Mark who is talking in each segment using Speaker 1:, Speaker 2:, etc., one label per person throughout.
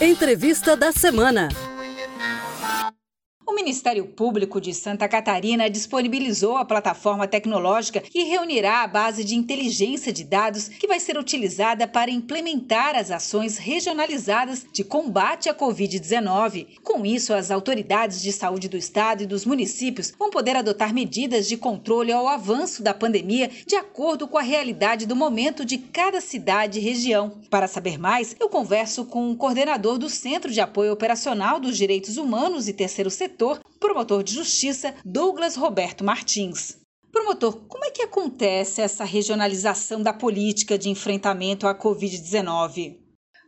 Speaker 1: Entrevista da semana.
Speaker 2: O Ministério Público de Santa Catarina disponibilizou a plataforma tecnológica que reunirá a base de inteligência de dados que vai ser utilizada para implementar as ações regionalizadas de combate à Covid-19. Com isso, as autoridades de saúde do estado e dos municípios vão poder adotar medidas de controle ao avanço da pandemia de acordo com a realidade do momento de cada cidade e região. Para saber mais, eu converso com o coordenador do Centro de Apoio Operacional dos Direitos Humanos e Terceiro Setor promotor de justiça Douglas Roberto Martins. Promotor, como é que acontece essa regionalização da política de enfrentamento à Covid-19?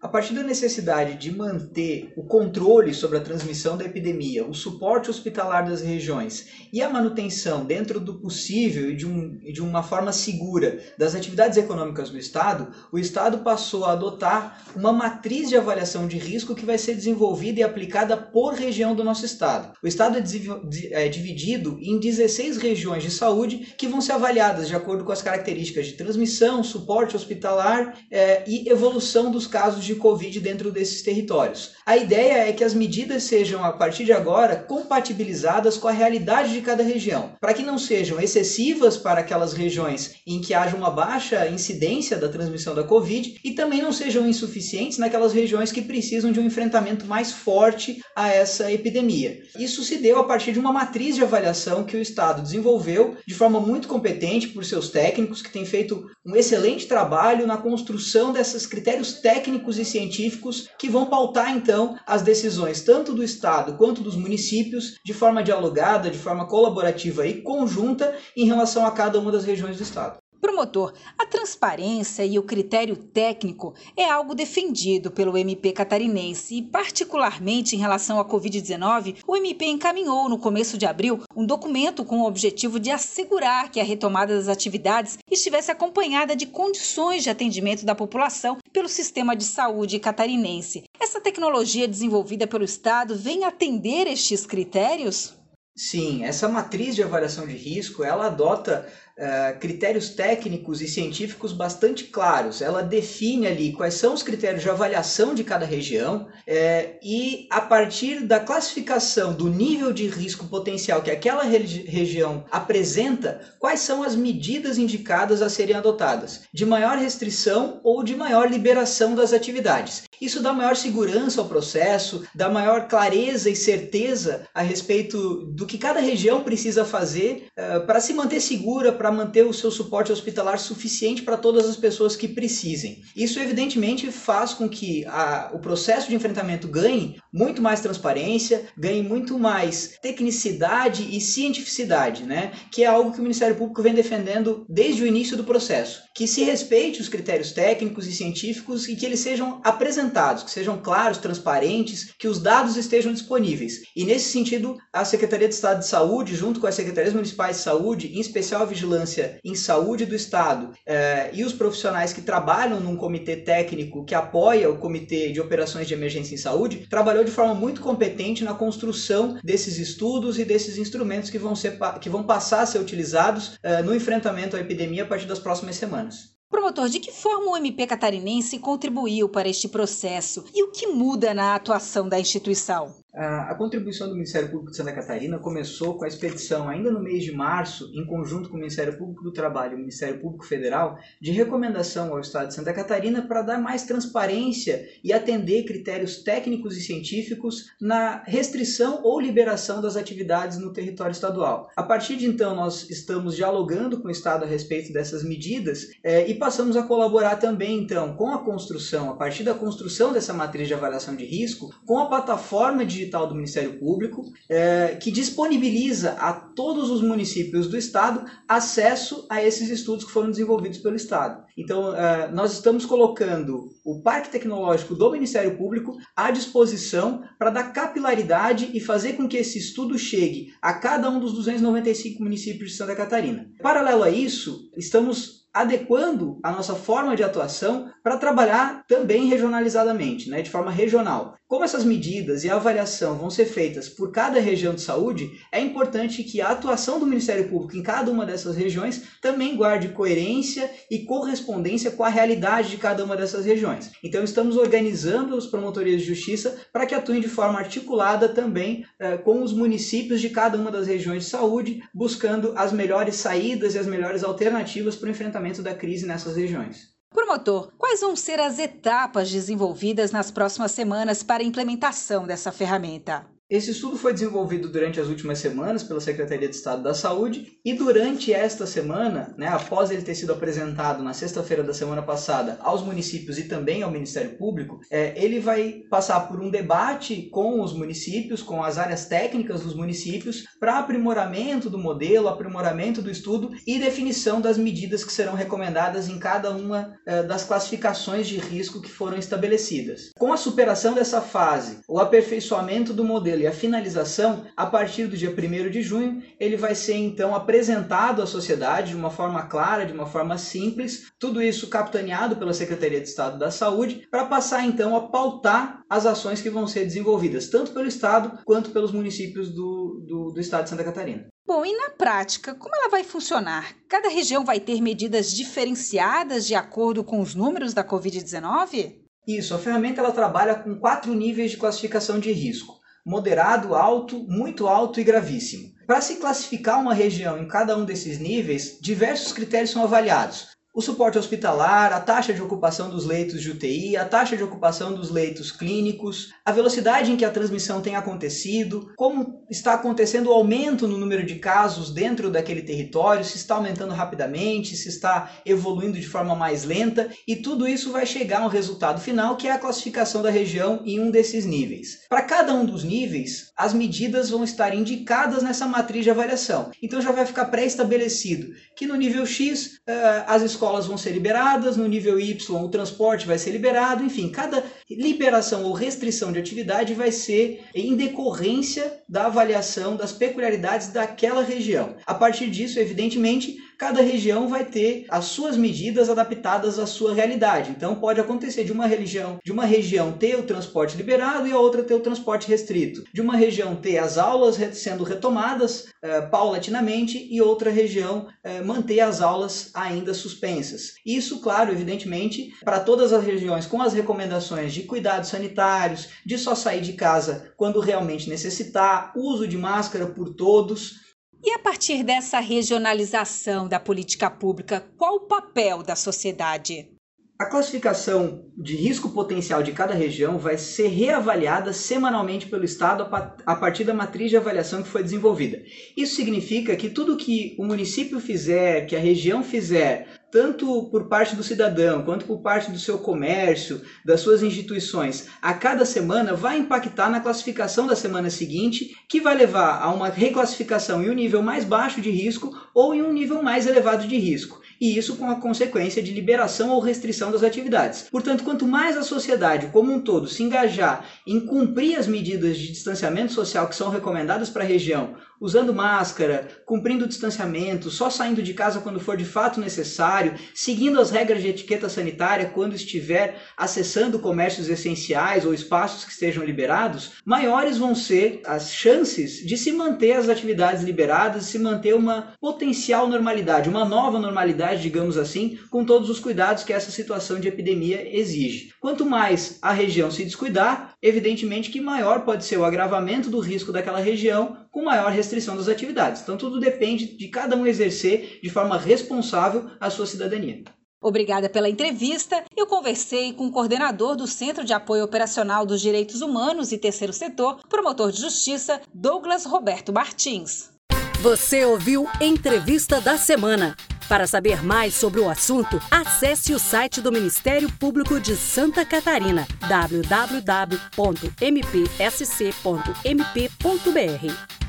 Speaker 3: A partir da necessidade de manter o controle sobre a transmissão da epidemia, o suporte hospitalar das regiões e a manutenção, dentro do possível e de, um, de uma forma segura, das atividades econômicas do Estado, o Estado passou a adotar uma matriz de avaliação de risco que vai ser desenvolvida e aplicada por região do nosso Estado. O Estado é, é dividido em 16 regiões de saúde que vão ser avaliadas de acordo com as características de transmissão, suporte hospitalar é, e evolução dos casos de de Covid dentro desses territórios. A ideia é que as medidas sejam, a partir de agora, compatibilizadas com a realidade de cada região, para que não sejam excessivas para aquelas regiões em que haja uma baixa incidência da transmissão da Covid e também não sejam insuficientes naquelas regiões que precisam de um enfrentamento mais forte a essa epidemia. Isso se deu a partir de uma matriz de avaliação que o Estado desenvolveu de forma muito competente por seus técnicos, que têm feito um excelente trabalho na construção desses critérios técnicos e científicos que vão pautar então as decisões tanto do Estado quanto dos municípios de forma dialogada, de forma colaborativa e conjunta em relação a cada uma das regiões do Estado.
Speaker 2: Promotor, a transparência e o critério técnico é algo defendido pelo MP catarinense e, particularmente em relação à Covid-19, o MP encaminhou no começo de abril um documento com o objetivo de assegurar que a retomada das atividades estivesse acompanhada de condições de atendimento da população pelo sistema de saúde catarinense. Essa tecnologia desenvolvida pelo Estado vem atender estes critérios?
Speaker 3: Sim, essa matriz de avaliação de risco, ela adota uh, critérios técnicos e científicos bastante claros. Ela define ali quais são os critérios de avaliação de cada região uh, e, a partir da classificação do nível de risco potencial que aquela região apresenta, quais são as medidas indicadas a serem adotadas, de maior restrição ou de maior liberação das atividades. Isso dá maior segurança ao processo, dá maior clareza e certeza a respeito do que cada região precisa fazer uh, para se manter segura, para manter o seu suporte hospitalar suficiente para todas as pessoas que precisem. Isso, evidentemente, faz com que a, o processo de enfrentamento ganhe muito mais transparência, ganhe muito mais tecnicidade e cientificidade, né? que é algo que o Ministério Público vem defendendo desde o início do processo. Que se respeite os critérios técnicos e científicos e que eles sejam apresentados, que sejam claros, transparentes, que os dados estejam disponíveis. E nesse sentido, a Secretaria de Estado de Saúde, junto com as Secretarias Municipais de Saúde, em especial a Vigilância em saúde do Estado eh, e os profissionais que trabalham num comitê técnico que apoia o Comitê de Operações de Emergência em Saúde, trabalhou de forma muito competente na construção desses estudos e desses instrumentos que vão, ser, que vão passar a ser utilizados eh, no enfrentamento à epidemia a partir das próximas semanas.
Speaker 2: Promotor, de que forma o MP catarinense contribuiu para este processo e o que muda na atuação da instituição?
Speaker 3: A, contribuição do Ministério Público de Santa Catarina começou com a expedição, ainda no mês de março, em conjunto com o Ministério Público do Trabalho e o Ministério Público Federal, de recomendação ao Estado de Santa Catarina para dar mais transparência e atender critérios técnicos e científicos na restrição ou liberação das atividades no território estadual. A partir de então, nós estamos dialogando com o Estado a respeito dessas medidas eh, e passamos a colaborar também, então, com a construção, a partir da construção dessa matriz de avaliação de risco, com a plataforma de digital do Ministério Público, é, que disponibiliza a todos os municípios do Estado acesso a esses estudos que foram desenvolvidos pelo Estado. Então, é, nós estamos colocando o Parque Tecnológico do Ministério Público à disposição para dar capilaridade e fazer com que esse estudo chegue a cada um dos 295 municípios de Santa Catarina. Paralelo a isso, estamos adequando a nossa forma de atuação para trabalhar também regionalizadamente, né, de forma regional. Como essas medidas e a avaliação vão ser feitas por cada região de saúde, é importante que a atuação do Ministério Público em cada uma dessas regiões também guarde coerência e correspondência com a realidade de cada uma dessas regiões. Então, estamos organizando as promotorias de justiça para que atuem de forma articulada também eh, com os municípios de cada uma das regiões de saúde, buscando as melhores saídas e as melhores alternativas para o enfrentamento da crise nessas regiões.
Speaker 2: Promotor, quais vão ser as etapas desenvolvidas nas próximas semanas para a implementação dessa ferramenta?
Speaker 3: Esse estudo foi desenvolvido durante as últimas semanas pela Secretaria de Estado da Saúde e durante esta semana, né, após ele ter sido apresentado na sexta-feira da semana passada aos municípios e também ao Ministério Público, é, ele vai passar por um debate com os municípios, com as áreas técnicas dos municípios, para aprimoramento do modelo, aprimoramento do estudo e definição das medidas que serão recomendadas em cada uma é, das classificações de risco que foram estabelecidas. Com a superação dessa fase, o aperfeiçoamento do modelo e a finalização, a partir do dia 1 de junho, ele vai ser então apresentado à sociedade de uma forma clara, de uma forma simples, tudo isso capitaneado pela Secretaria de Estado da Saúde, para passar então a pautar as ações que vão ser desenvolvidas, tanto pelo Estado quanto pelos municípios do, do, do Estado de Santa Catarina.
Speaker 2: Bom, e na prática, como ela vai funcionar? Cada região vai ter medidas diferenciadas de acordo com os números da Covid-19?
Speaker 3: Isso, a ferramenta ela trabalha com quatro níveis de classificação de risco moderado, alto, muito alto e gravíssimo. Para se classificar uma região em cada um desses níveis, diversos critérios são avaliados o suporte hospitalar, a taxa de ocupação dos leitos de UTI, a taxa de ocupação dos leitos clínicos, a velocidade em que a transmissão tem acontecido, como está acontecendo o aumento no número de casos dentro daquele território, se está aumentando rapidamente, se está evoluindo de forma mais lenta, e tudo isso vai chegar a um resultado final que é a classificação da região em um desses níveis. Para cada um dos níveis, as medidas vão estar indicadas nessa matriz de avaliação. Então já vai ficar pré-estabelecido que no nível X uh, as escolas vão ser liberadas, no nível Y o transporte vai ser liberado, enfim, cada liberação ou restrição de atividade vai ser em decorrência da avaliação das peculiaridades daquela região. A partir disso, evidentemente, cada região vai ter as suas medidas adaptadas à sua realidade. Então pode acontecer de uma região, de uma região ter o transporte liberado e a outra ter o transporte restrito. De uma região ter as aulas sendo retomadas eh, paulatinamente e outra região eh, manter as aulas ainda suspensas. Isso, claro, evidentemente, para todas as regiões com as recomendações de cuidados sanitários, de só sair de casa quando realmente necessitar, uso de máscara por todos
Speaker 2: e a partir dessa regionalização da política pública, qual o papel da sociedade?
Speaker 3: A classificação de risco potencial de cada região vai ser reavaliada semanalmente pelo Estado a partir da matriz de avaliação que foi desenvolvida. Isso significa que tudo que o município fizer, que a região fizer, tanto por parte do cidadão quanto por parte do seu comércio, das suas instituições, a cada semana vai impactar na classificação da semana seguinte, que vai levar a uma reclassificação em um nível mais baixo de risco ou em um nível mais elevado de risco e isso com a consequência de liberação ou restrição das atividades. Portanto, quanto mais a sociedade como um todo se engajar em cumprir as medidas de distanciamento social que são recomendadas para a região, usando máscara, cumprindo o distanciamento, só saindo de casa quando for de fato necessário, seguindo as regras de etiqueta sanitária quando estiver acessando comércios essenciais ou espaços que estejam liberados, maiores vão ser as chances de se manter as atividades liberadas, se manter uma potencial normalidade, uma nova normalidade, digamos assim, com todos os cuidados que essa situação de epidemia exige. Quanto mais a região se descuidar, evidentemente que maior pode ser o agravamento do risco daquela região com maior restrição das atividades. Então tudo depende de cada um exercer de forma responsável a sua cidadania.
Speaker 2: Obrigada pela entrevista. Eu conversei com o coordenador do Centro de Apoio Operacional dos Direitos Humanos e Terceiro Setor, promotor de justiça, Douglas Roberto Martins.
Speaker 1: Você ouviu Entrevista da Semana. Para saber mais sobre o assunto, acesse o site do Ministério Público de Santa Catarina, www.mpsc.mp.br.